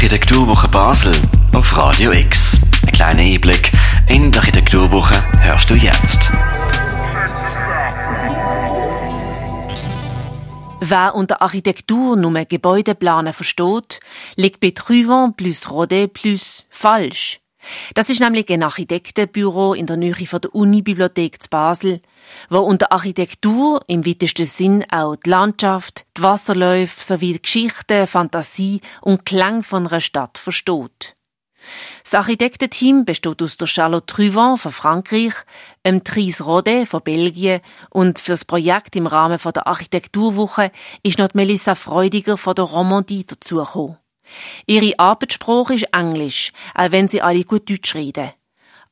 Architekturwoche Basel auf Radio X. Ein kleiner Einblick in die Architekturwoche hörst du jetzt. Wer unter Architektur nur Gebäudeplanen versteht, liegt bei Truvent plus Rodet plus falsch. Das ist nämlich ein Architektenbüro in der Nähe von der Unibibliothek zu Basel, wo unter Architektur im weitesten Sinn auch die Landschaft, die Wasserläufe sowie die Geschichte, Fantasie und Klang von einer Stadt versteht. Das Architektenteam besteht aus der Charlotte Truvent von Frankreich, dem Tris Rodet von Belgien und für das Projekt im Rahmen der Architekturwoche ist noch Melissa Freudiger von der Romandie dazugekommen. Ihre Arbeitssprache ist Englisch, auch wenn sie alle gut Deutsch reden.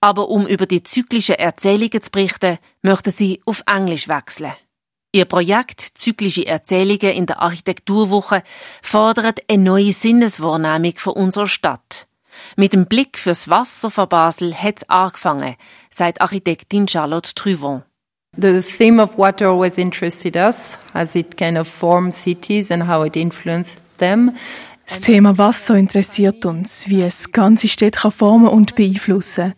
Aber um über die zyklischen Erzählungen zu berichten, möchten sie auf Englisch wechseln. Ihr Projekt Zyklische Erzählungen in der Architekturwoche fordert eine neue Sinneswahrnehmung von unserer Stadt. Mit dem Blick fürs Wasser von Basel hat es angefangen, sagt Architektin Charlotte Truvon. The theme of water always interested us, as it kind of forms cities and how it influenced them. Das Thema Wasser interessiert uns, wie es ganze Städte formen und beeinflussen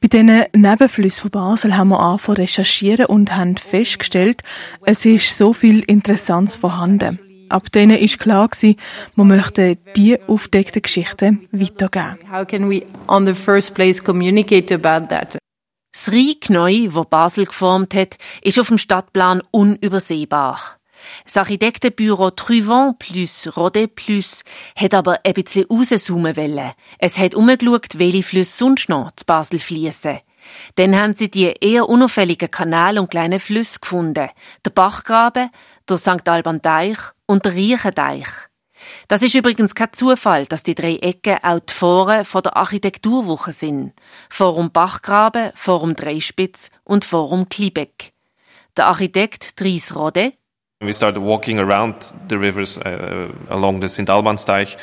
Bei diesen Nebenflüssen von Basel haben wir angefangen zu recherchieren und haben festgestellt, es ist so viel Interessantes vorhanden. Ab denen ist klar gewesen, wir möchten die aufdeckten Geschichten weitergeben. How can we on the first place communicate about that? Das Reich Neu, wo Basel geformt hat, ist auf dem Stadtplan unübersehbar. Das Architektenbüro Truvent plus Rodet plus hat aber ein bisschen rauszoomen wollen. Es hat umgeschaut, welche Flüsse sonst noch zu Basel fließen. Dann haben sie die eher unauffälligen Kanäle und kleinen Flüsse gefunden. Der Bachgraben, der St. Alban Deich und der Riechendeich. Das ist übrigens kein Zufall, dass die drei Ecken auch die Foren von der Architekturwoche sind. Forum Bachgraben, Forum Dreispitz und Forum Kliebeck. Der Architekt Dries Rode We started walking around the rivers uh, along the St. Albansteich,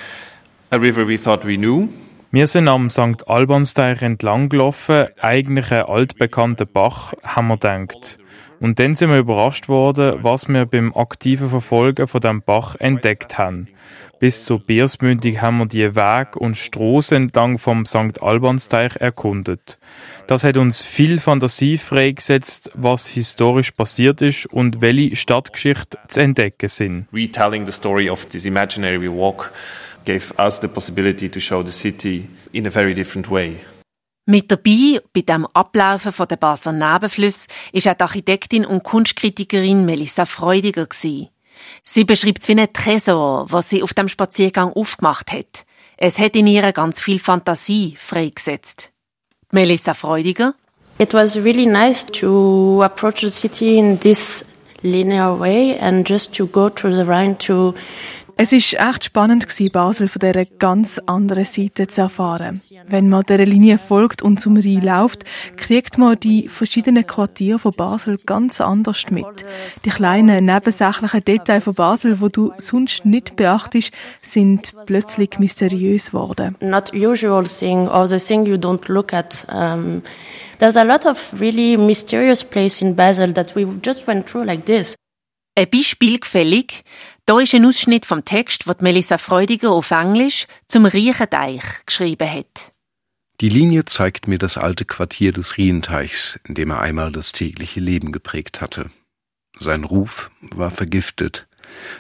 a river we thought we knew. Wir sind am St. Albansteich entlang gelaufen, eigentlich ein altbekannter Bach, haben wir gedacht. Und dann sind wir überrascht worden, was wir beim aktiven Verfolgen von dem Bach entdeckt haben. Bis zur Biersmündung haben wir die Weg und Straßen entlang vom St. Albansteich erkundet. Das hat uns viel Fantasie freigesetzt, was historisch passiert ist und welche Stadtgeschichte zu entdecken sind. Retelling the story of this imaginary walk gave us the possibility to show the city in a very different way. Mit dabei bei dem Ablaufen von der Basler Nebenflüsse ist auch die Architektin und Kunstkritikerin Melissa Freudiger gewesen. Sie beschreibt es wie ein Tresor, was sie auf dem Spaziergang aufgemacht hat. Es hat in ihr ganz viel Fantasie freigesetzt. Melissa Freudiger. It was really nice to approach the city in this linear way and just to go through the Rhine to es ist echt spannend gewesen, Basel von dieser ganz anderen Seite zu erfahren. Wenn man dieser Linie folgt und zum Rhein läuft, kriegt man die verschiedenen Quartiere von Basel ganz anders mit. Die kleinen nebensächlichen Details von Basel, wo du sonst nicht beachtest, sind plötzlich mysteriös geworden. Not usual thing or the thing you don't look at. Um, there's a lot of really mysterious place in Basel that we just went through like this. Ein Beispiel gefällig. Da ist ein Ausschnitt vom Text, den Melissa Freudiger auf Englisch zum Riechenteich geschrieben hat. Die Linie zeigt mir das alte Quartier des Rienteichs, in dem er einmal das tägliche Leben geprägt hatte. Sein Ruf war vergiftet.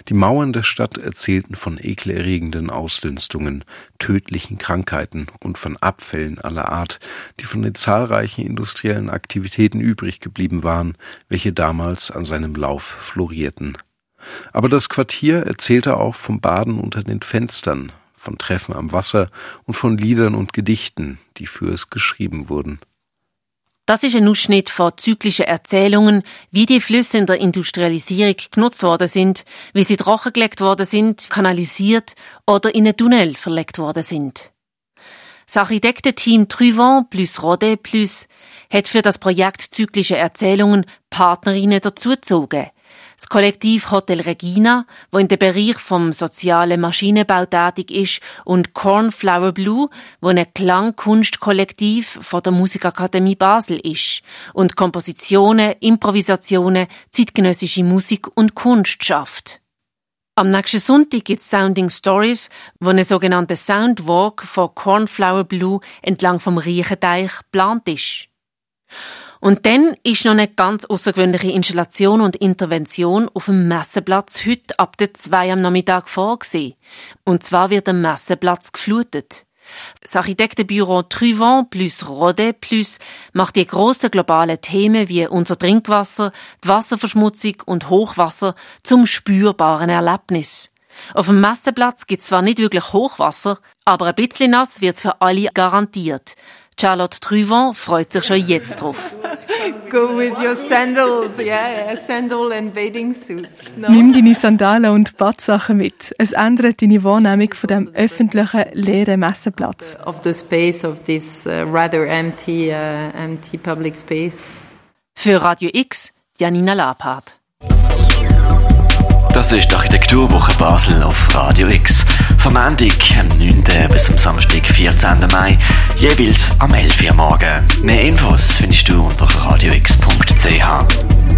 Die Mauern der Stadt erzählten von ekelerregenden Ausdünstungen, tödlichen Krankheiten und von Abfällen aller Art, die von den zahlreichen industriellen Aktivitäten übrig geblieben waren, welche damals an seinem Lauf florierten. Aber das Quartier erzählte auch vom Baden unter den Fenstern, von Treffen am Wasser und von Liedern und Gedichten, die für es geschrieben wurden. Das ist ein Ausschnitt von zyklischen Erzählungen, wie die Flüsse in der Industrialisierung genutzt worden sind, wie sie trockengelegt worden sind, kanalisiert oder in einen Tunnel verlegt worden sind. Das Architektenteam Truvent plus Rodet plus hat für das Projekt Zyklische Erzählungen Partnerinnen dazugezogen, das Kollektiv Hotel Regina, wo in dem Bereich vom sozialen Maschinenbau tätig ist, und Cornflower Blue, wo ein Klangkunstkollektiv von der Musikakademie Basel ist und Kompositionen, Improvisationen, zeitgenössische Musik und Kunst schafft. Am nächsten Sonntag gibt es Sounding Stories, wo eine sogenannte Soundwalk von Cornflower Blue entlang vom Riechenteich geplant ist. Und dann ist noch eine ganz außergewöhnliche Installation und Intervention auf dem Messeplatz heute ab der 2 am Nachmittag vorgesehen. Und zwar wird der Messeplatz geflutet. Das Architektenbüro Truvent plus Rode plus macht die grossen globalen Themen wie unser Trinkwasser, die Wasserverschmutzung und Hochwasser zum spürbaren Erlebnis. Auf dem Messeplatz gibt es zwar nicht wirklich Hochwasser, aber ein bisschen nass wird für alle garantiert. Charlotte Truvent freut sich schon jetzt drauf. Go with your sandals, yeah, sandal and bathing suits. No? Nimm deine Sandalen und Badsachen mit. Es ändert deine Wahrnehmung von dem öffentlichen leeren Messeplatz. Of the space of this uh, rather empty, uh, empty public space. Für Radio X, Janina Lapart. Das ist die Architekturwoche Basel auf Radio X. Vom Montag, am 9. bis zum Samstag, 14. Mai, jeweils am 11. Uhr morgen. Mehr Infos findest du unter radiox.ch.